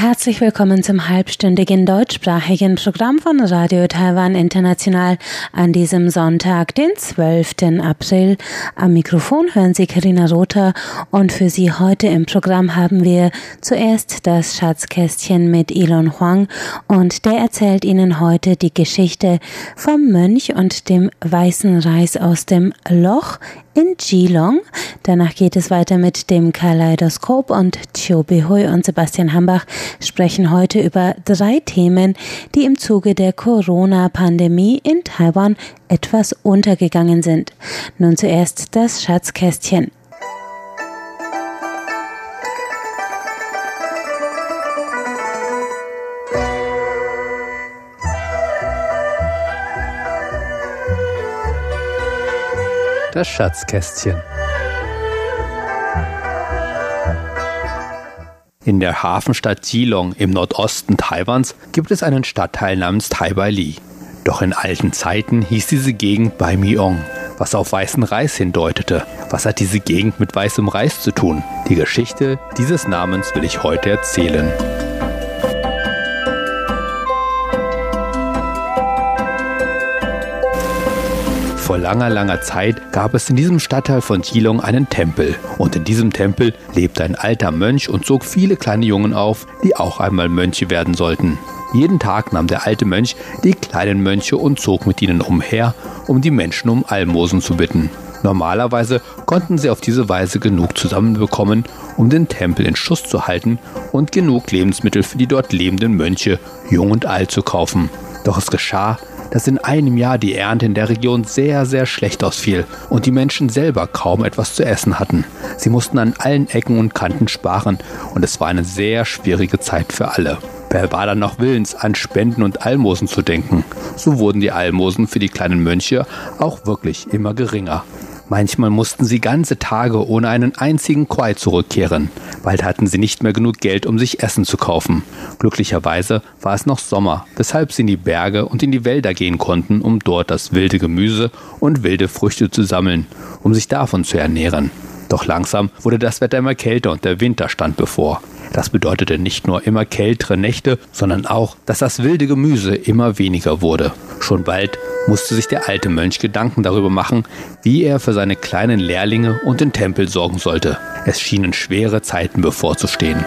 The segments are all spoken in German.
Herzlich willkommen zum halbstündigen deutschsprachigen Programm von Radio Taiwan International an diesem Sonntag, den 12. April. Am Mikrofon hören Sie Karina Rother und für Sie heute im Programm haben wir zuerst das Schatzkästchen mit Elon Huang und der erzählt Ihnen heute die Geschichte vom Mönch und dem weißen Reis aus dem Loch in Geelong. Danach geht es weiter mit dem Kaleidoskop und Chio Behui und Sebastian Hambach sprechen heute über drei Themen, die im Zuge der Corona-Pandemie in Taiwan etwas untergegangen sind. Nun zuerst das Schatzkästchen. Das Schatzkästchen. In der Hafenstadt Geelong im Nordosten Taiwans gibt es einen Stadtteil namens Taibai Doch in alten Zeiten hieß diese Gegend Bai Miong, was auf weißen Reis hindeutete. Was hat diese Gegend mit weißem Reis zu tun? Die Geschichte dieses Namens will ich heute erzählen. Vor langer, langer Zeit gab es in diesem Stadtteil von Geelong einen Tempel. Und in diesem Tempel lebte ein alter Mönch und zog viele kleine Jungen auf, die auch einmal Mönche werden sollten. Jeden Tag nahm der alte Mönch die kleinen Mönche und zog mit ihnen umher, um die Menschen um Almosen zu bitten. Normalerweise konnten sie auf diese Weise genug zusammenbekommen, um den Tempel in Schuss zu halten und genug Lebensmittel für die dort lebenden Mönche, jung und alt, zu kaufen. Doch es geschah, dass in einem Jahr die Ernte in der Region sehr, sehr schlecht ausfiel und die Menschen selber kaum etwas zu essen hatten. Sie mussten an allen Ecken und Kanten sparen und es war eine sehr schwierige Zeit für alle. Wer war dann noch willens, an Spenden und Almosen zu denken? So wurden die Almosen für die kleinen Mönche auch wirklich immer geringer. Manchmal mussten sie ganze Tage ohne einen einzigen Quai zurückkehren. Bald hatten sie nicht mehr genug Geld, um sich Essen zu kaufen. Glücklicherweise war es noch Sommer, weshalb sie in die Berge und in die Wälder gehen konnten, um dort das wilde Gemüse und wilde Früchte zu sammeln, um sich davon zu ernähren. Doch langsam wurde das Wetter immer kälter und der Winter stand bevor. Das bedeutete nicht nur immer kältere Nächte, sondern auch, dass das wilde Gemüse immer weniger wurde. Schon bald musste sich der alte Mönch Gedanken darüber machen, wie er für seine kleinen Lehrlinge und den Tempel sorgen sollte. Es schienen schwere Zeiten bevorzustehen.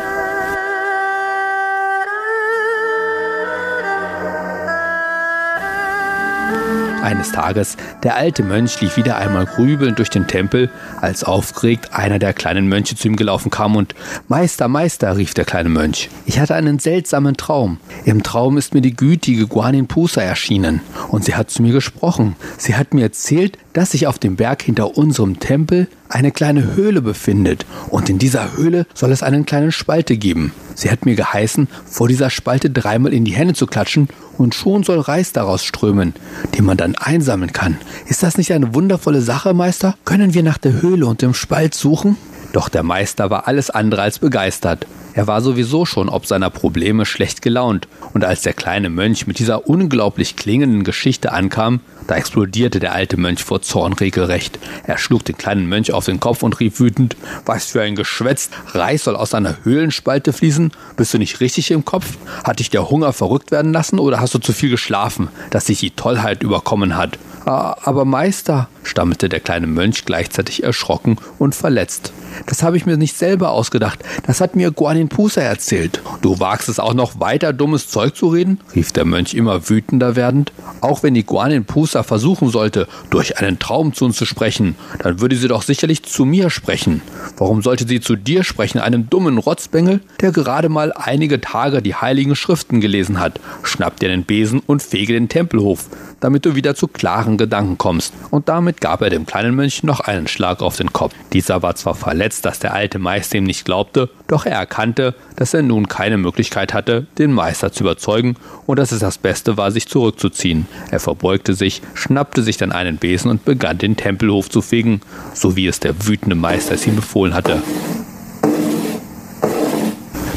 Eines Tages, der alte Mönch lief wieder einmal grübelnd durch den Tempel, als aufgeregt einer der kleinen Mönche zu ihm gelaufen kam und Meister, Meister, rief der kleine Mönch. Ich hatte einen seltsamen Traum. Im Traum ist mir die gütige Guanin Pusa erschienen und sie hat zu mir gesprochen. Sie hat mir erzählt, dass sich auf dem Berg hinter unserem Tempel eine kleine Höhle befindet und in dieser Höhle soll es einen kleinen Spalte geben. Sie hat mir geheißen, vor dieser Spalte dreimal in die Hände zu klatschen und schon soll Reis daraus strömen, den man dann einsammeln kann. Ist das nicht eine wundervolle Sache, Meister? Können wir nach der Höhle und dem Spalt suchen? Doch der Meister war alles andere als begeistert. Er war sowieso schon ob seiner Probleme schlecht gelaunt, und als der kleine Mönch mit dieser unglaublich klingenden Geschichte ankam, da explodierte der alte Mönch vor Zorn regelrecht. Er schlug den kleinen Mönch auf den Kopf und rief wütend, was für ein Geschwätz, Reis soll aus einer Höhlenspalte fließen? Bist du nicht richtig im Kopf? Hat dich der Hunger verrückt werden lassen oder hast du zu viel geschlafen, dass dich die Tollheit überkommen hat? Ah, aber Meister, stammelte der kleine Mönch gleichzeitig erschrocken und verletzt. Das habe ich mir nicht selber ausgedacht. Das hat mir Guanin Pusa erzählt. Du wagst es auch noch weiter dummes Zeug zu reden? rief der Mönch immer wütender werdend. Auch wenn die Guanin Pusa versuchen sollte, durch einen Traum zu uns zu sprechen, dann würde sie doch sicherlich zu mir sprechen. Warum sollte sie zu dir sprechen, einem dummen Rotzbengel, der gerade mal einige Tage die heiligen Schriften gelesen hat? Schnapp dir den Besen und fege den Tempelhof, damit du wieder zu klaren Gedanken kommst. Und damit gab er dem kleinen Mönch noch einen Schlag auf den Kopf. Dieser war zwar verletzt, dass der alte Meister ihm nicht glaubte, doch er erkannte, dass er nun keine Möglichkeit hatte, den Meister zu überzeugen und dass es das Beste war, sich zurückzuziehen. Er verbeugte sich, schnappte sich dann einen Besen und begann den Tempelhof zu fegen, so wie es der wütende Meister es ihm befohlen hatte.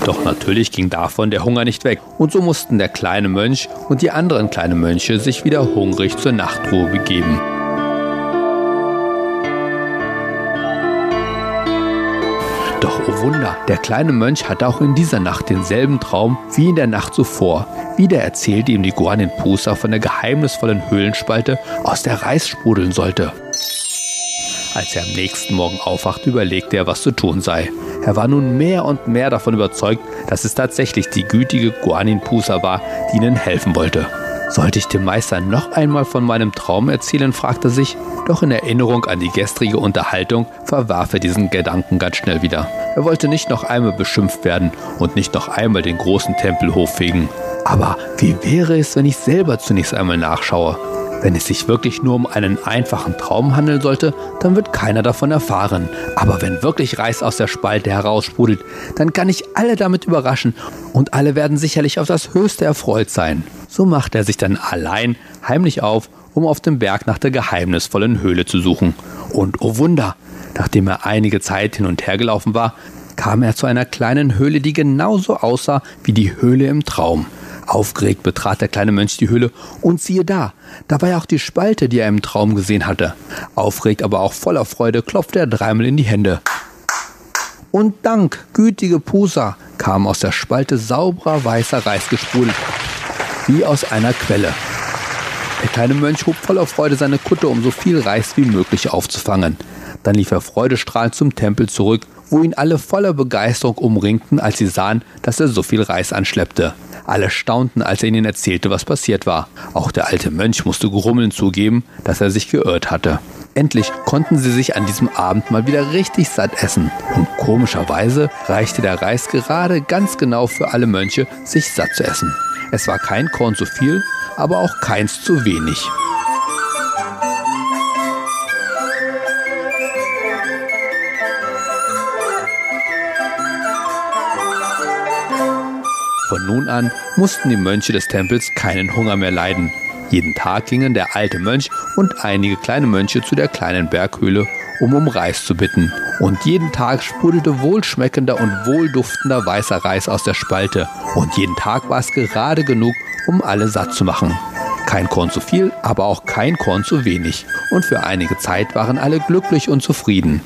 Doch natürlich ging davon der Hunger nicht weg, und so mussten der kleine Mönch und die anderen kleinen Mönche sich wieder hungrig zur Nachtruhe begeben. Doch oh Wunder, der kleine Mönch hatte auch in dieser Nacht denselben Traum wie in der Nacht zuvor. Wieder erzählte ihm die Guanin Pusa von der geheimnisvollen Höhlenspalte, aus der Reis sprudeln sollte. Als er am nächsten Morgen aufwachte, überlegte er, was zu tun sei. Er war nun mehr und mehr davon überzeugt, dass es tatsächlich die gütige Guanin Pusa war, die ihnen helfen wollte. Sollte ich dem Meister noch einmal von meinem Traum erzählen, fragte sich, doch in Erinnerung an die gestrige Unterhaltung verwarf er diesen Gedanken ganz schnell wieder. Er wollte nicht noch einmal beschimpft werden und nicht noch einmal den großen Tempel hochfegen. Aber wie wäre es, wenn ich selber zunächst einmal nachschaue? Wenn es sich wirklich nur um einen einfachen Traum handeln sollte, dann wird keiner davon erfahren. Aber wenn wirklich Reis aus der Spalte heraussprudelt, dann kann ich alle damit überraschen und alle werden sicherlich auf das Höchste erfreut sein. So macht er sich dann allein heimlich auf, um auf dem Berg nach der geheimnisvollen Höhle zu suchen. Und oh Wunder, nachdem er einige Zeit hin und her gelaufen war, kam er zu einer kleinen Höhle, die genauso aussah wie die Höhle im Traum. Aufgeregt betrat der kleine Mönch die Höhle und siehe da, da war ja auch die Spalte, die er im Traum gesehen hatte. Aufgeregt, aber auch voller Freude klopfte er dreimal in die Hände. Und Dank, gütige Pusa, kam aus der Spalte sauberer weißer Reis gesprudelt, wie aus einer Quelle. Der kleine Mönch hob voller Freude seine Kutte, um so viel Reis wie möglich aufzufangen. Dann lief er freudestrahlend zum Tempel zurück, wo ihn alle voller Begeisterung umringten, als sie sahen, dass er so viel Reis anschleppte. Alle staunten, als er ihnen erzählte, was passiert war. Auch der alte Mönch musste grummeln zugeben, dass er sich geirrt hatte. Endlich konnten sie sich an diesem Abend mal wieder richtig satt essen. Und komischerweise reichte der Reis gerade ganz genau für alle Mönche, sich satt zu essen. Es war kein Korn zu viel, aber auch keins zu wenig. Von nun an mussten die Mönche des Tempels keinen Hunger mehr leiden. Jeden Tag gingen der alte Mönch und einige kleine Mönche zu der kleinen Berghöhle, um um Reis zu bitten. Und jeden Tag sprudelte wohlschmeckender und wohlduftender weißer Reis aus der Spalte. Und jeden Tag war es gerade genug, um alle satt zu machen. Kein Korn zu viel, aber auch kein Korn zu wenig. Und für einige Zeit waren alle glücklich und zufrieden.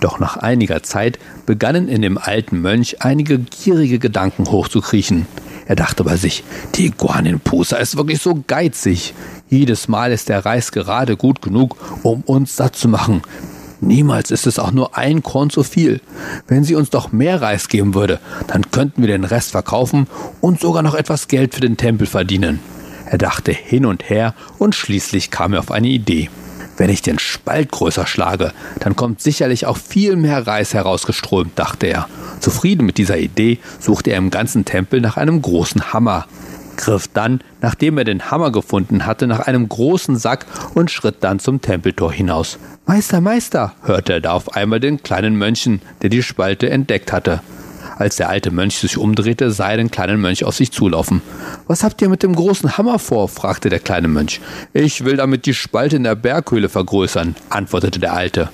Doch nach einiger Zeit begannen in dem alten Mönch einige gierige Gedanken hochzukriechen. Er dachte bei sich, die Guanin-Pusa ist wirklich so geizig. Jedes Mal ist der Reis gerade gut genug, um uns satt zu machen. Niemals ist es auch nur ein Korn zu viel. Wenn sie uns doch mehr Reis geben würde, dann könnten wir den Rest verkaufen und sogar noch etwas Geld für den Tempel verdienen. Er dachte hin und her und schließlich kam er auf eine Idee. Wenn ich den Spalt größer schlage, dann kommt sicherlich auch viel mehr Reis herausgeströmt, dachte er. Zufrieden mit dieser Idee suchte er im ganzen Tempel nach einem großen Hammer, griff dann, nachdem er den Hammer gefunden hatte, nach einem großen Sack und schritt dann zum Tempeltor hinaus. Meister, Meister, hörte er da auf einmal den kleinen Mönchen, der die Spalte entdeckt hatte. Als der alte Mönch sich umdrehte, sah er den kleinen Mönch auf sich zulaufen. Was habt ihr mit dem großen Hammer vor? fragte der kleine Mönch. Ich will damit die Spalte in der Berghöhle vergrößern, antwortete der Alte,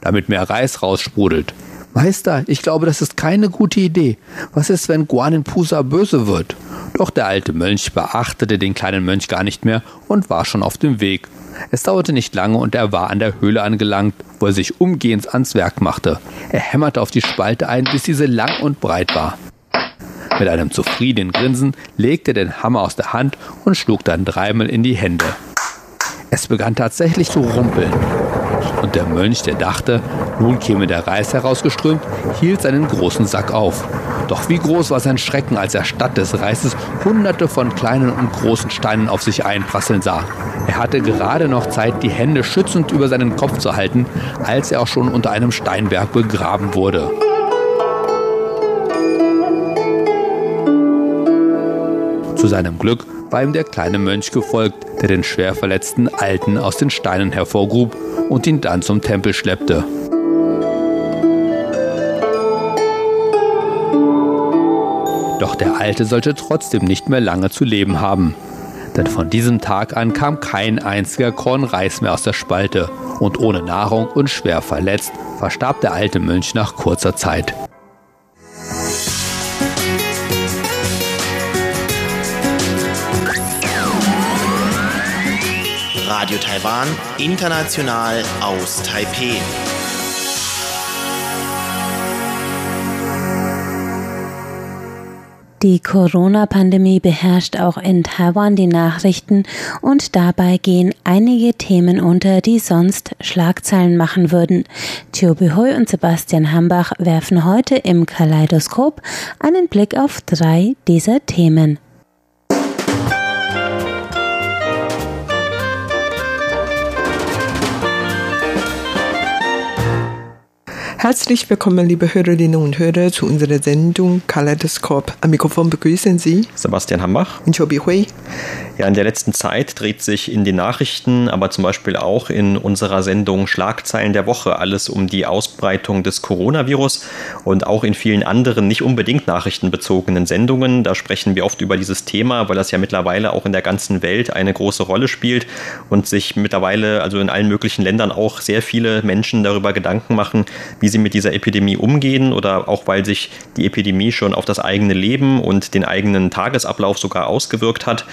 damit mehr Reis raussprudelt. Meister, ich glaube, das ist keine gute Idee. Was ist, wenn Guanin Pusa böse wird? Doch der alte Mönch beachtete den kleinen Mönch gar nicht mehr und war schon auf dem Weg. Es dauerte nicht lange und er war an der Höhle angelangt, wo er sich umgehend ans Werk machte. Er hämmerte auf die Spalte ein, bis diese lang und breit war. Mit einem zufriedenen Grinsen legte er den Hammer aus der Hand und schlug dann dreimal in die Hände. Es begann tatsächlich zu rumpeln. Und der Mönch, der dachte, nun käme der Reis herausgeströmt, hielt seinen großen Sack auf. Doch wie groß war sein Schrecken, als er statt des Reises hunderte von kleinen und großen Steinen auf sich einprasseln sah. Er hatte gerade noch Zeit, die Hände schützend über seinen Kopf zu halten, als er auch schon unter einem Steinberg begraben wurde. Zu seinem Glück war ihm der kleine Mönch gefolgt, der den schwer verletzten Alten aus den Steinen hervorgrub und ihn dann zum Tempel schleppte. Doch der Alte sollte trotzdem nicht mehr lange zu leben haben. Denn von diesem Tag an kam kein einziger Korn Reis mehr aus der Spalte und ohne Nahrung und schwer verletzt verstarb der alte Mönch nach kurzer Zeit. Taiwan, international aus Taipeh. Die Corona-Pandemie beherrscht auch in Taiwan die Nachrichten und dabei gehen einige Themen unter, die sonst Schlagzeilen machen würden. Thio Bihoy und Sebastian Hambach werfen heute im Kaleidoskop einen Blick auf drei dieser Themen. Herzlich willkommen, liebe Hörerinnen und Hörer, zu unserer Sendung Kaleidoskop. Am Mikrofon begrüßen Sie Sebastian Hambach und Chobi Hui. Ja, in der letzten Zeit dreht sich in den Nachrichten, aber zum Beispiel auch in unserer Sendung Schlagzeilen der Woche alles um die Ausbreitung des Coronavirus und auch in vielen anderen nicht unbedingt nachrichtenbezogenen Sendungen. Da sprechen wir oft über dieses Thema, weil das ja mittlerweile auch in der ganzen Welt eine große Rolle spielt und sich mittlerweile, also in allen möglichen Ländern auch sehr viele Menschen darüber Gedanken machen, wie sie mit dieser Epidemie umgehen oder auch weil sich die Epidemie schon auf das eigene Leben und den eigenen Tagesablauf sogar ausgewirkt hat.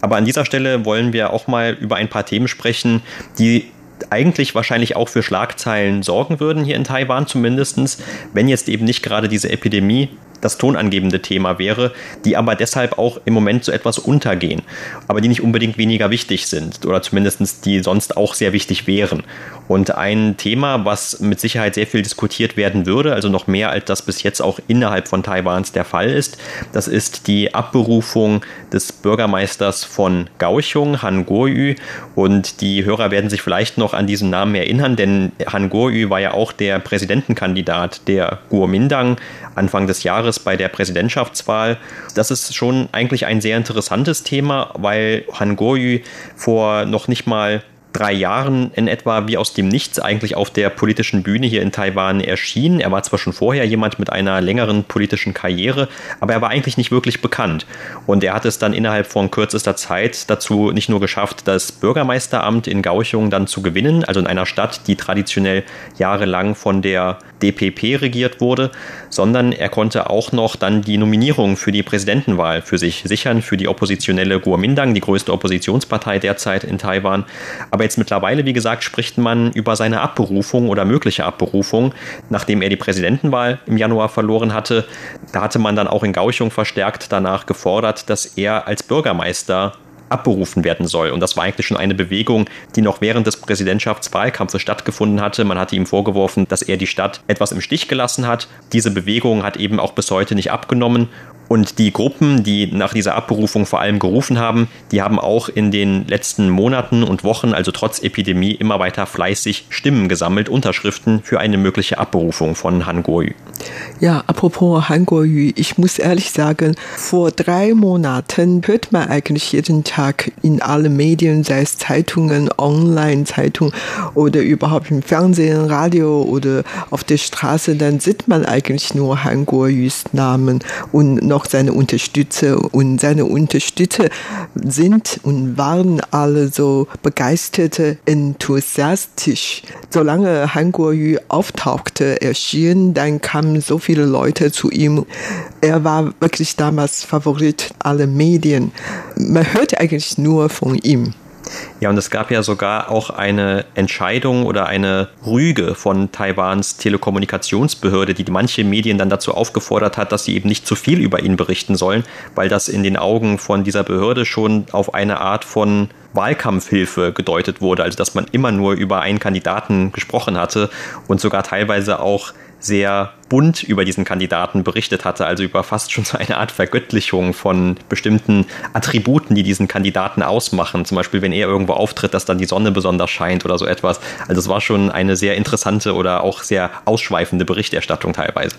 Aber an dieser Stelle wollen wir auch mal über ein paar Themen sprechen, die eigentlich wahrscheinlich auch für Schlagzeilen sorgen würden hier in Taiwan zumindestens, wenn jetzt eben nicht gerade diese Epidemie das tonangebende Thema wäre, die aber deshalb auch im Moment so etwas untergehen, aber die nicht unbedingt weniger wichtig sind oder zumindest die sonst auch sehr wichtig wären. Und ein Thema, was mit Sicherheit sehr viel diskutiert werden würde, also noch mehr als das bis jetzt auch innerhalb von Taiwans der Fall ist, das ist die Abberufung des Bürgermeisters von Kaohsiung, Han Guoyu. Und die Hörer werden sich vielleicht noch an diesen Namen erinnern, denn Han Guoyu war ja auch der Präsidentenkandidat der Kuomintang Anfang des Jahres bei der Präsidentschaftswahl. Das ist schon eigentlich ein sehr interessantes Thema, weil Han Guoyu vor noch nicht mal drei Jahren in etwa wie aus dem Nichts eigentlich auf der politischen Bühne hier in Taiwan erschien. Er war zwar schon vorher jemand mit einer längeren politischen Karriere, aber er war eigentlich nicht wirklich bekannt. Und er hat es dann innerhalb von kürzester Zeit dazu nicht nur geschafft, das Bürgermeisteramt in Kaohsiung dann zu gewinnen, also in einer Stadt, die traditionell jahrelang von der DPP regiert wurde, sondern er konnte auch noch dann die Nominierung für die Präsidentenwahl für sich sichern, für die oppositionelle Kuomintang, die größte Oppositionspartei derzeit in Taiwan. Aber jetzt mittlerweile, wie gesagt, spricht man über seine Abberufung oder mögliche Abberufung, nachdem er die Präsidentenwahl im Januar verloren hatte. Da hatte man dann auch in Gauchung verstärkt danach gefordert, dass er als Bürgermeister abberufen werden soll. Und das war eigentlich schon eine Bewegung, die noch während des Präsidentschaftswahlkampfes stattgefunden hatte. Man hatte ihm vorgeworfen, dass er die Stadt etwas im Stich gelassen hat. Diese Bewegung hat eben auch bis heute nicht abgenommen. Und die Gruppen, die nach dieser Abberufung vor allem gerufen haben, die haben auch in den letzten Monaten und Wochen, also trotz Epidemie, immer weiter fleißig Stimmen gesammelt, Unterschriften für eine mögliche Abberufung von Han Guoyu. Ja, apropos Han Guoyu, ich muss ehrlich sagen, vor drei Monaten hört man eigentlich jeden Tag in allen Medien, sei es Zeitungen, Online-Zeitungen oder überhaupt im Fernsehen, Radio oder auf der Straße, dann sieht man eigentlich nur Han Guoyus Namen und noch seine Unterstützer und seine Unterstützer sind und waren alle so begeisterte, enthusiastisch. Solange Han Guoyu auftauchte, erschien, dann kamen so viele Leute zu ihm. Er war wirklich damals Favorit aller Medien. Man hörte eigentlich nur von ihm. Ja, und es gab ja sogar auch eine Entscheidung oder eine Rüge von Taiwans Telekommunikationsbehörde, die manche Medien dann dazu aufgefordert hat, dass sie eben nicht zu viel über ihn berichten sollen, weil das in den Augen von dieser Behörde schon auf eine Art von Wahlkampfhilfe gedeutet wurde, also dass man immer nur über einen Kandidaten gesprochen hatte und sogar teilweise auch sehr bunt über diesen Kandidaten berichtet hatte, also über fast schon so eine Art Vergöttlichung von bestimmten Attributen, die diesen Kandidaten ausmachen. Zum Beispiel, wenn er irgendwo auftritt, dass dann die Sonne besonders scheint oder so etwas. Also es war schon eine sehr interessante oder auch sehr ausschweifende Berichterstattung teilweise.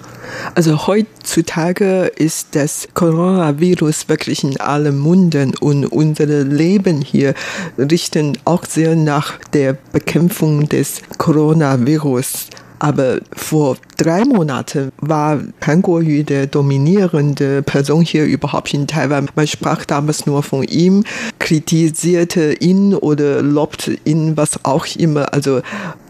Also heutzutage ist das Coronavirus wirklich in allen Munden und unser Leben hier richten auch sehr nach der Bekämpfung des Coronavirus. Aber vor drei Monaten war Han Kuo-yu der dominierende Person hier überhaupt in Taiwan. Man sprach damals nur von ihm, kritisierte ihn oder lobte ihn, was auch immer. Also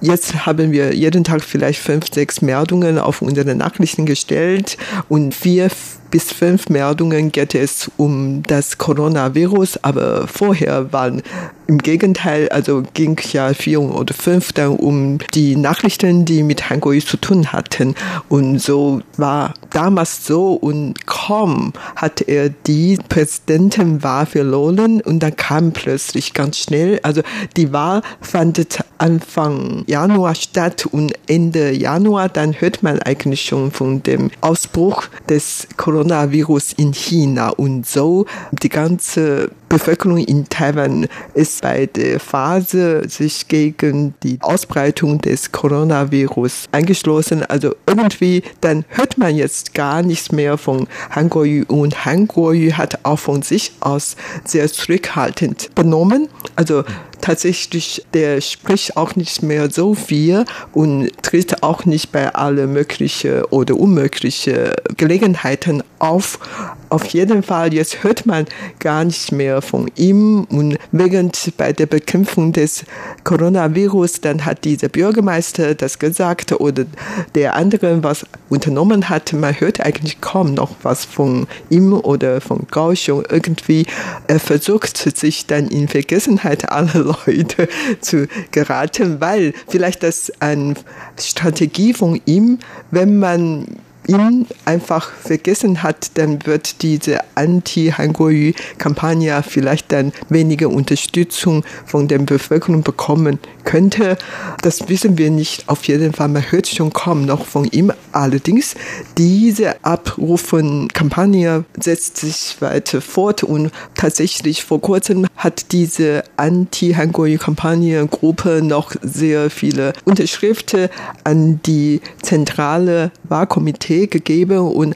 jetzt haben wir jeden Tag vielleicht fünf, sechs Meldungen auf unsere Nachrichten gestellt und vier bis fünf Meldungen geht es um das Coronavirus, aber vorher waren im Gegenteil, also ging ja vier oder fünf dann um die Nachrichten, die mit Hangui zu tun hatten. Und so war damals so und kaum hat er die Präsidentenwahl verloren und dann kam plötzlich ganz schnell, also die Wahl fand Anfang Januar statt und Ende Januar, dann hört man eigentlich schon von dem Ausbruch des Coronavirus in China und so die ganze Bevölkerung in Taiwan ist bei der Phase sich gegen die Ausbreitung des Coronavirus angeschlossen. Also irgendwie, dann hört man jetzt gar nichts mehr von Hanguoyu und Hanguoyu hat auch von sich aus sehr zurückhaltend benommen. Also tatsächlich, der spricht auch nicht mehr so viel und tritt auch nicht bei alle möglichen oder unmöglichen Gelegenheiten auf. Auf jeden Fall, jetzt hört man gar nicht mehr von ihm und während bei der Bekämpfung des Coronavirus, dann hat dieser Bürgermeister das gesagt oder der andere was unternommen hat, man hört eigentlich kaum noch was von ihm oder von Kaohsiung. Irgendwie er versucht sich dann in Vergessenheit aller Leute zu geraten, weil vielleicht das eine Strategie von ihm, wenn man ihn einfach vergessen hat, dann wird diese Anti-Hanguoyu-Kampagne vielleicht dann weniger Unterstützung von der Bevölkerung bekommen könnte. Das wissen wir nicht. Auf jeden Fall, man hört schon kaum noch von ihm. Allerdings, diese Abrufen-Kampagne setzt sich weiter fort und tatsächlich vor kurzem hat diese Anti-Hanguoyu-Kampagne-Gruppe noch sehr viele Unterschriften an die zentrale Wahlkomitee gegeben und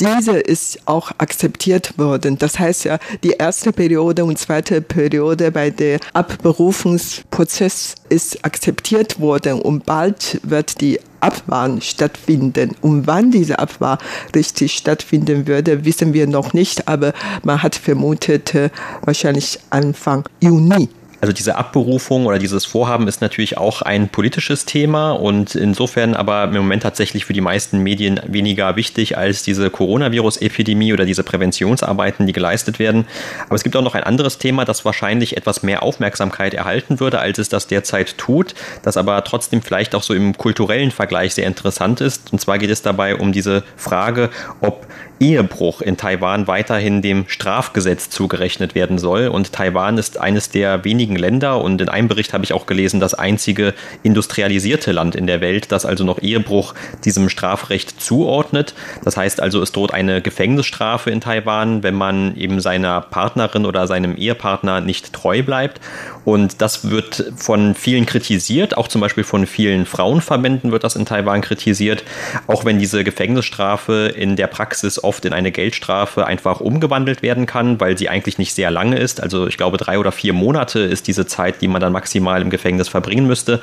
diese ist auch akzeptiert worden. Das heißt ja, die erste Periode und zweite Periode bei der Abberufungsprozess ist akzeptiert worden und bald wird die Abwahl stattfinden. Und wann diese Abwahl richtig stattfinden würde, wissen wir noch nicht, aber man hat vermutet, äh, wahrscheinlich Anfang Juni. Also diese Abberufung oder dieses Vorhaben ist natürlich auch ein politisches Thema und insofern aber im Moment tatsächlich für die meisten Medien weniger wichtig als diese Coronavirus-Epidemie oder diese Präventionsarbeiten, die geleistet werden. Aber es gibt auch noch ein anderes Thema, das wahrscheinlich etwas mehr Aufmerksamkeit erhalten würde, als es das derzeit tut, das aber trotzdem vielleicht auch so im kulturellen Vergleich sehr interessant ist. Und zwar geht es dabei um diese Frage, ob Ehebruch in Taiwan weiterhin dem Strafgesetz zugerechnet werden soll. Und Taiwan ist eines der wenigen Länder und in einem Bericht habe ich auch gelesen, das einzige industrialisierte Land in der Welt, das also noch Ehebruch diesem Strafrecht zuordnet. Das heißt also, es droht eine Gefängnisstrafe in Taiwan, wenn man eben seiner Partnerin oder seinem Ehepartner nicht treu bleibt. Und das wird von vielen kritisiert, auch zum Beispiel von vielen Frauenverbänden wird das in Taiwan kritisiert, auch wenn diese Gefängnisstrafe in der Praxis oft in eine Geldstrafe einfach umgewandelt werden kann, weil sie eigentlich nicht sehr lange ist. Also ich glaube, drei oder vier Monate ist diese Zeit, die man dann maximal im Gefängnis verbringen müsste.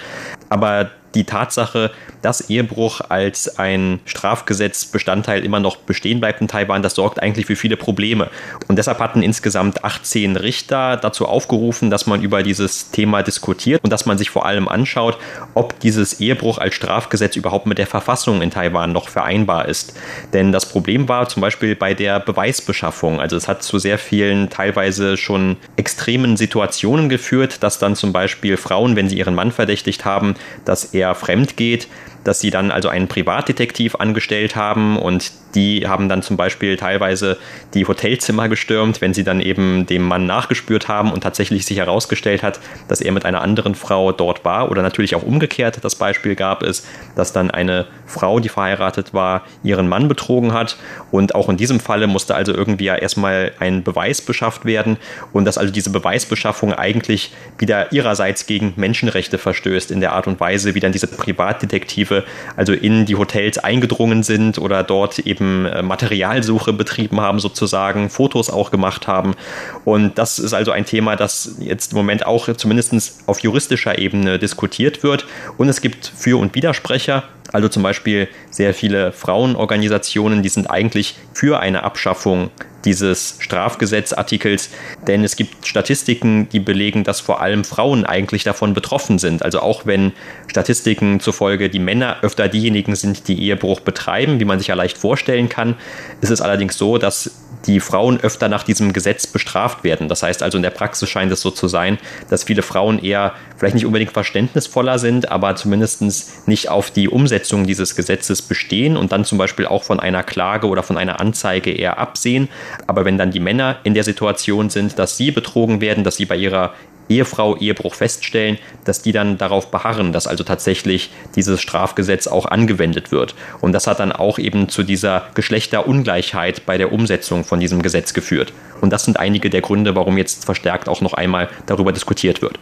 Aber die Tatsache, dass Ehebruch als ein Strafgesetzbestandteil immer noch bestehen bleibt in Taiwan, das sorgt eigentlich für viele Probleme. Und deshalb hatten insgesamt 18 Richter dazu aufgerufen, dass man über dieses Thema diskutiert und dass man sich vor allem anschaut, ob dieses Ehebruch als Strafgesetz überhaupt mit der Verfassung in Taiwan noch vereinbar ist. Denn das Problem war zum Beispiel bei der Beweisbeschaffung. Also es hat zu sehr vielen teilweise schon extremen Situationen geführt, dass dann zum Beispiel Frauen, wenn sie ihren Mann verdächtigt haben, dass er fremd geht, dass sie dann also einen Privatdetektiv angestellt haben und die haben dann zum Beispiel teilweise die Hotelzimmer gestürmt, wenn sie dann eben dem Mann nachgespürt haben und tatsächlich sich herausgestellt hat, dass er mit einer anderen Frau dort war. Oder natürlich auch umgekehrt. Das Beispiel gab es, dass dann eine Frau, die verheiratet war, ihren Mann betrogen hat. Und auch in diesem Falle musste also irgendwie ja erstmal ein Beweis beschafft werden. Und dass also diese Beweisbeschaffung eigentlich wieder ihrerseits gegen Menschenrechte verstößt in der Art und Weise, wie dann diese Privatdetektive also in die Hotels eingedrungen sind oder dort eben eben äh, Materialsuche betrieben haben, sozusagen, Fotos auch gemacht haben. Und das ist also ein Thema, das jetzt im Moment auch zumindest auf juristischer Ebene diskutiert wird. Und es gibt Für- und Widersprecher. Also zum Beispiel sehr viele Frauenorganisationen, die sind eigentlich für eine Abschaffung dieses Strafgesetzartikels, denn es gibt Statistiken, die belegen, dass vor allem Frauen eigentlich davon betroffen sind. Also auch wenn Statistiken zufolge die Männer öfter diejenigen sind, die Ehebruch betreiben, wie man sich ja leicht vorstellen kann, ist es allerdings so, dass die Frauen öfter nach diesem Gesetz bestraft werden. Das heißt also in der Praxis scheint es so zu sein, dass viele Frauen eher vielleicht nicht unbedingt verständnisvoller sind, aber zumindest nicht auf die Umsetzung dieses Gesetzes bestehen und dann zum Beispiel auch von einer Klage oder von einer Anzeige eher absehen. Aber wenn dann die Männer in der Situation sind, dass sie betrogen werden, dass sie bei ihrer Ehefrau Ehebruch feststellen, dass die dann darauf beharren, dass also tatsächlich dieses Strafgesetz auch angewendet wird. Und das hat dann auch eben zu dieser Geschlechterungleichheit bei der Umsetzung von diesem Gesetz geführt. Und das sind einige der Gründe, warum jetzt verstärkt auch noch einmal darüber diskutiert wird.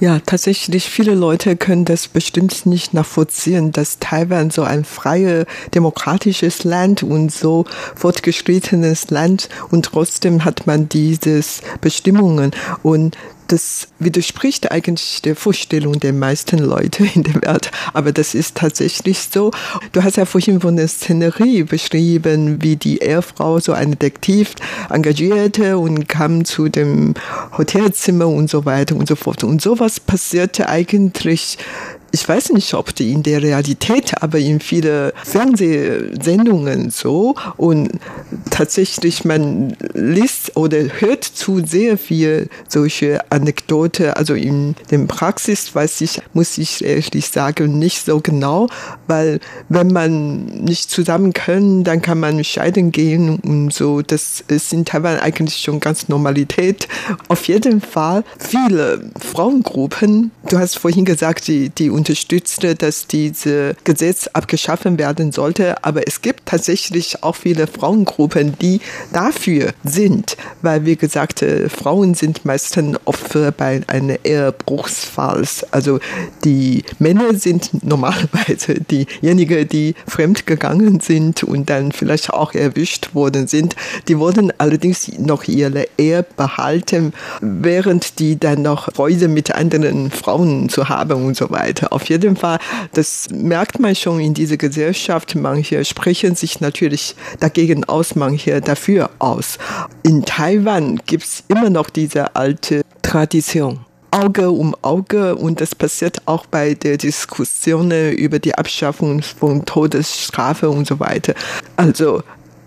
Ja, tatsächlich, viele Leute können das bestimmt nicht nachvollziehen, dass Taiwan so ein freies, demokratisches Land und so fortgeschrittenes Land und trotzdem hat man dieses Bestimmungen und das widerspricht eigentlich der Vorstellung der meisten Leute in der Welt. Aber das ist tatsächlich so. Du hast ja vorhin von der Szenerie beschrieben, wie die Ehefrau so einen Detektiv engagierte und kam zu dem Hotelzimmer und so weiter und so fort. Und sowas passierte eigentlich ich weiß nicht, ob die in der Realität, aber in viele Fernsehsendungen so und tatsächlich man liest oder hört zu sehr viel solche Anekdote. Also in der Praxis weiß ich, muss ich ehrlich sagen, nicht so genau, weil wenn man nicht zusammen können, dann kann man scheiden gehen und so. Das ist in Taiwan eigentlich schon ganz Normalität. Auf jeden Fall viele Frauengruppen, du hast vorhin gesagt, die, die unterstützte, dass diese Gesetz abgeschaffen werden sollte. Aber es gibt tatsächlich auch viele Frauengruppen, die dafür sind, weil wie gesagt, äh, Frauen sind meistens Opfer bei einem Ehebruchsfalls. Also die Männer sind normalerweise diejenigen, die fremd gegangen sind und dann vielleicht auch erwischt worden sind. Die wurden allerdings noch ihre Ehe behalten, während die dann noch Freude mit anderen Frauen zu haben und so weiter. Auf jeden Fall, das merkt man schon in dieser Gesellschaft. Manche sprechen sich natürlich dagegen aus, manche dafür aus. In Taiwan gibt es immer noch diese alte Tradition. Auge um Auge und das passiert auch bei der Diskussion über die Abschaffung von Todesstrafe und so weiter. Also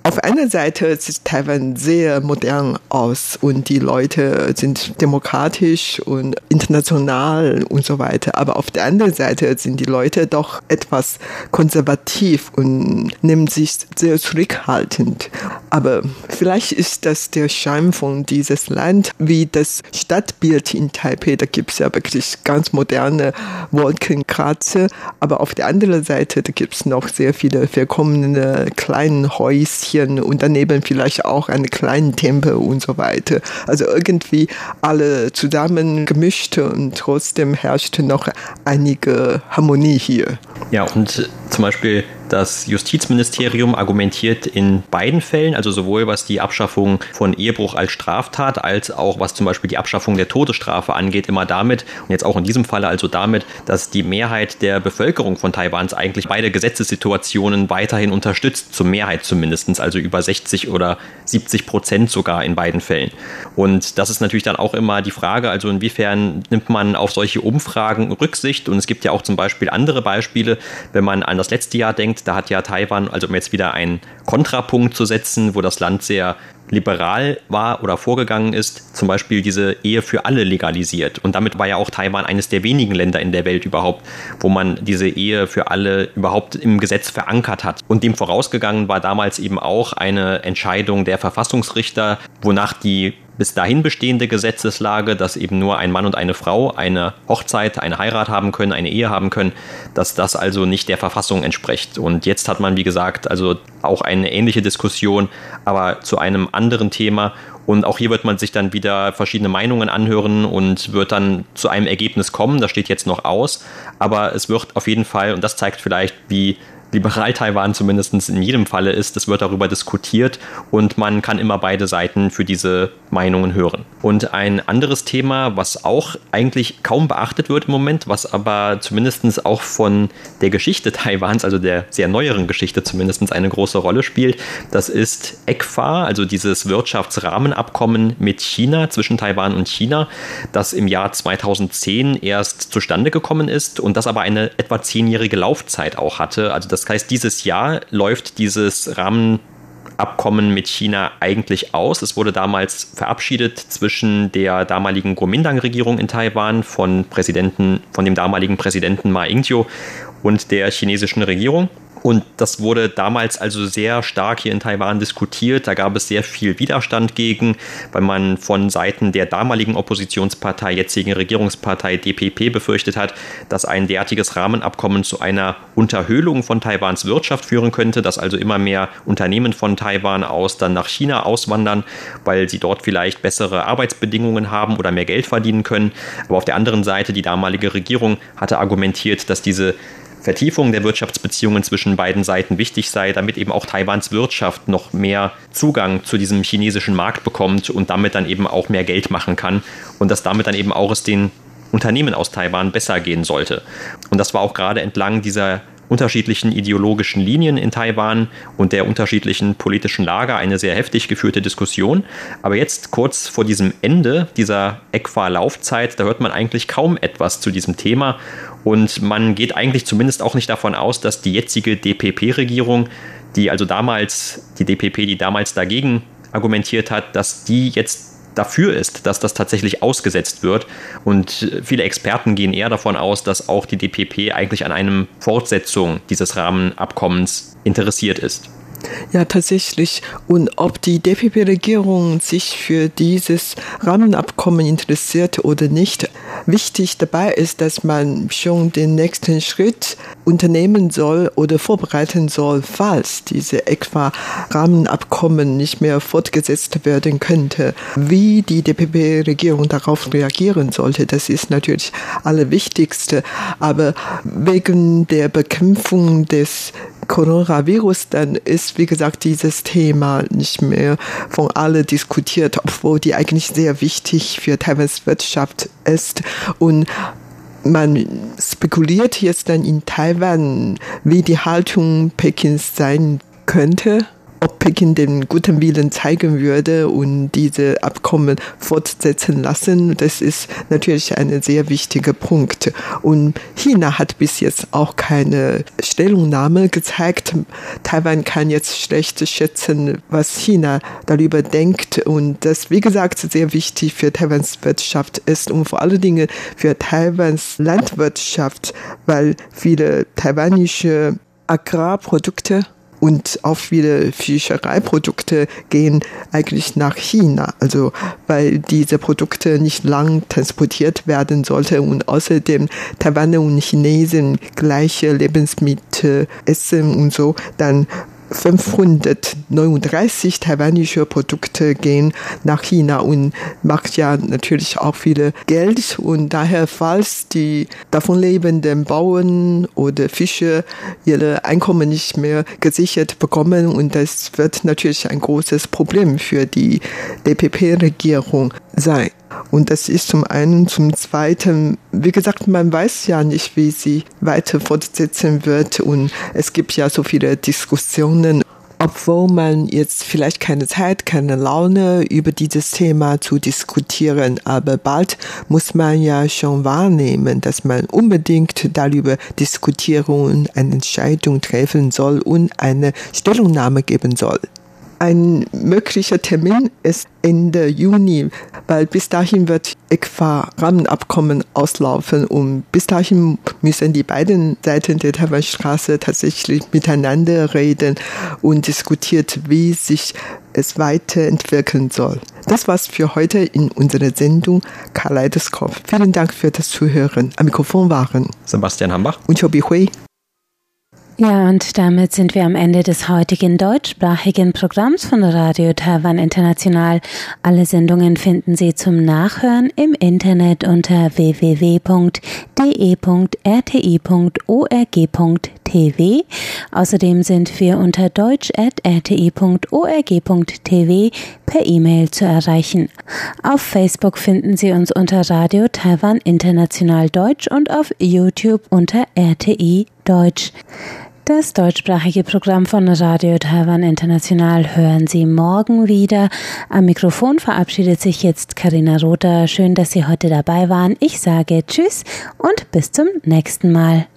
auf einer Seite sieht Taiwan sehr modern aus und die Leute sind demokratisch und international und so weiter. Aber auf der anderen Seite sind die Leute doch etwas konservativ und nehmen sich sehr zurückhaltend. Aber vielleicht ist das der Schein von dieses Land, wie das Stadtbild in Taipei. Da gibt es ja wirklich ganz moderne Wolkenkratzer. Aber auf der anderen Seite, da gibt es noch sehr viele verkommene kleine Häuschen Mädchen und daneben vielleicht auch einen kleinen Tempel und so weiter. Also irgendwie alle zusammen gemischt und trotzdem herrschte noch einige Harmonie hier. Ja, und zum Beispiel das Justizministerium argumentiert in beiden Fällen, also sowohl was die Abschaffung von Ehebruch als Straftat, als auch was zum Beispiel die Abschaffung der Todesstrafe angeht, immer damit, und jetzt auch in diesem Falle also damit, dass die Mehrheit der Bevölkerung von Taiwans eigentlich beide Gesetzessituationen weiterhin unterstützt, zur Mehrheit zumindest, also über 60 oder 70 Prozent sogar in beiden Fällen. Und das ist natürlich dann auch immer die Frage, also inwiefern nimmt man auf solche Umfragen Rücksicht? Und es gibt ja auch zum Beispiel andere Beispiele, wenn man an das letzte Jahr denkt, da hat ja Taiwan, also um jetzt wieder einen Kontrapunkt zu setzen, wo das Land sehr liberal war oder vorgegangen ist, zum Beispiel diese Ehe für alle legalisiert. Und damit war ja auch Taiwan eines der wenigen Länder in der Welt überhaupt, wo man diese Ehe für alle überhaupt im Gesetz verankert hat. Und dem vorausgegangen war damals eben auch eine Entscheidung der Verfassungsrichter, wonach die bis dahin bestehende Gesetzeslage, dass eben nur ein Mann und eine Frau eine Hochzeit, eine Heirat haben können, eine Ehe haben können, dass das also nicht der Verfassung entspricht. Und jetzt hat man, wie gesagt, also auch eine ähnliche Diskussion, aber zu einem anderen Thema. Und auch hier wird man sich dann wieder verschiedene Meinungen anhören und wird dann zu einem Ergebnis kommen. Das steht jetzt noch aus. Aber es wird auf jeden Fall, und das zeigt vielleicht, wie Liberal-Taiwan zumindest in jedem Falle ist. Es wird darüber diskutiert und man kann immer beide Seiten für diese Meinungen hören. Und ein anderes Thema, was auch eigentlich kaum beachtet wird im Moment, was aber zumindest auch von der Geschichte Taiwans, also der sehr neueren Geschichte zumindest eine große Rolle spielt, das ist ECFA, also dieses Wirtschaftsrahmenabkommen mit China, zwischen Taiwan und China, das im Jahr 2010 erst zustande gekommen ist und das aber eine etwa zehnjährige Laufzeit auch hatte. Also das heißt, dieses Jahr läuft dieses Rahmenabkommen mit China eigentlich aus. Es wurde damals verabschiedet zwischen der damaligen Kuomintang-Regierung in Taiwan von Präsidenten, von dem damaligen Präsidenten Ma Ying-jeou und der chinesischen Regierung. Und das wurde damals also sehr stark hier in Taiwan diskutiert. Da gab es sehr viel Widerstand gegen, weil man von Seiten der damaligen Oppositionspartei, jetzigen Regierungspartei DPP befürchtet hat, dass ein derartiges Rahmenabkommen zu einer Unterhöhlung von Taiwans Wirtschaft führen könnte, dass also immer mehr Unternehmen von Taiwan aus dann nach China auswandern, weil sie dort vielleicht bessere Arbeitsbedingungen haben oder mehr Geld verdienen können. Aber auf der anderen Seite, die damalige Regierung hatte argumentiert, dass diese Vertiefung der Wirtschaftsbeziehungen zwischen beiden Seiten wichtig sei, damit eben auch Taiwans Wirtschaft noch mehr Zugang zu diesem chinesischen Markt bekommt und damit dann eben auch mehr Geld machen kann und dass damit dann eben auch es den Unternehmen aus Taiwan besser gehen sollte. Und das war auch gerade entlang dieser unterschiedlichen ideologischen Linien in Taiwan und der unterschiedlichen politischen Lager eine sehr heftig geführte Diskussion. Aber jetzt kurz vor diesem Ende dieser ECFA-Laufzeit, da hört man eigentlich kaum etwas zu diesem Thema und man geht eigentlich zumindest auch nicht davon aus, dass die jetzige DPP-Regierung, die also damals, die DPP, die damals dagegen argumentiert hat, dass die jetzt dafür ist, dass das tatsächlich ausgesetzt wird. Und viele Experten gehen eher davon aus, dass auch die DPP eigentlich an einem Fortsetzung dieses Rahmenabkommens interessiert ist. Ja, tatsächlich. Und ob die DPP-Regierung sich für dieses Rahmenabkommen interessiert oder nicht, wichtig dabei ist, dass man schon den nächsten Schritt unternehmen soll oder vorbereiten soll, falls diese ECFA-Rahmenabkommen nicht mehr fortgesetzt werden könnte. Wie die DPP-Regierung darauf reagieren sollte, das ist natürlich allerwichtigste. Aber wegen der Bekämpfung des Coronavirus, dann ist, wie gesagt, dieses Thema nicht mehr von allen diskutiert, obwohl die eigentlich sehr wichtig für Taiwans Wirtschaft ist. Und man spekuliert jetzt dann in Taiwan, wie die Haltung Pekins sein könnte ob Peking den guten Willen zeigen würde und diese Abkommen fortsetzen lassen. Das ist natürlich ein sehr wichtiger Punkt. Und China hat bis jetzt auch keine Stellungnahme gezeigt. Taiwan kann jetzt schlecht schätzen, was China darüber denkt. Und das, wie gesagt, sehr wichtig für Taiwans Wirtschaft ist und vor allen Dingen für Taiwans Landwirtschaft, weil viele taiwanische Agrarprodukte und auch viele Fischereiprodukte gehen eigentlich nach China, also weil diese Produkte nicht lang transportiert werden sollten und außerdem Taiwaner und Chinesen gleiche Lebensmittel essen und so, dann 539 taiwanische Produkte gehen nach China und macht ja natürlich auch viele Geld und daher, falls die davon lebenden Bauern oder Fischer ihre Einkommen nicht mehr gesichert bekommen und das wird natürlich ein großes Problem für die DPP-Regierung sein. Und das ist zum einen. Zum zweiten, wie gesagt, man weiß ja nicht, wie sie weiter fortsetzen wird. Und es gibt ja so viele Diskussionen obwohl man jetzt vielleicht keine Zeit, keine Laune über dieses Thema zu diskutieren, aber bald muss man ja schon wahrnehmen, dass man unbedingt darüber diskutieren und eine Entscheidung treffen soll und eine Stellungnahme geben soll. Ein möglicher Termin ist Ende Juni, weil bis dahin wird ECFA-Rahmenabkommen auslaufen und bis dahin müssen die beiden Seiten der Taiwanstraße tatsächlich miteinander reden und diskutiert, wie sich es weiterentwickeln soll. Das war's für heute in unserer Sendung Kaleidoskop. Vielen Dank für das Zuhören. Am Mikrofon waren Sebastian Hambach und Chobi Hui. Ja, und damit sind wir am Ende des heutigen deutschsprachigen Programms von Radio Taiwan International. Alle Sendungen finden Sie zum Nachhören im Internet unter www.de.rti.org.tv. Außerdem sind wir unter deutsch.rti.org.tv per E-Mail zu erreichen. Auf Facebook finden Sie uns unter Radio Taiwan International Deutsch und auf YouTube unter RTI Deutsch. Das deutschsprachige Programm von Radio Taiwan International hören Sie morgen wieder. Am Mikrofon verabschiedet sich jetzt Karina Rother. Schön, dass Sie heute dabei waren. Ich sage Tschüss und bis zum nächsten Mal.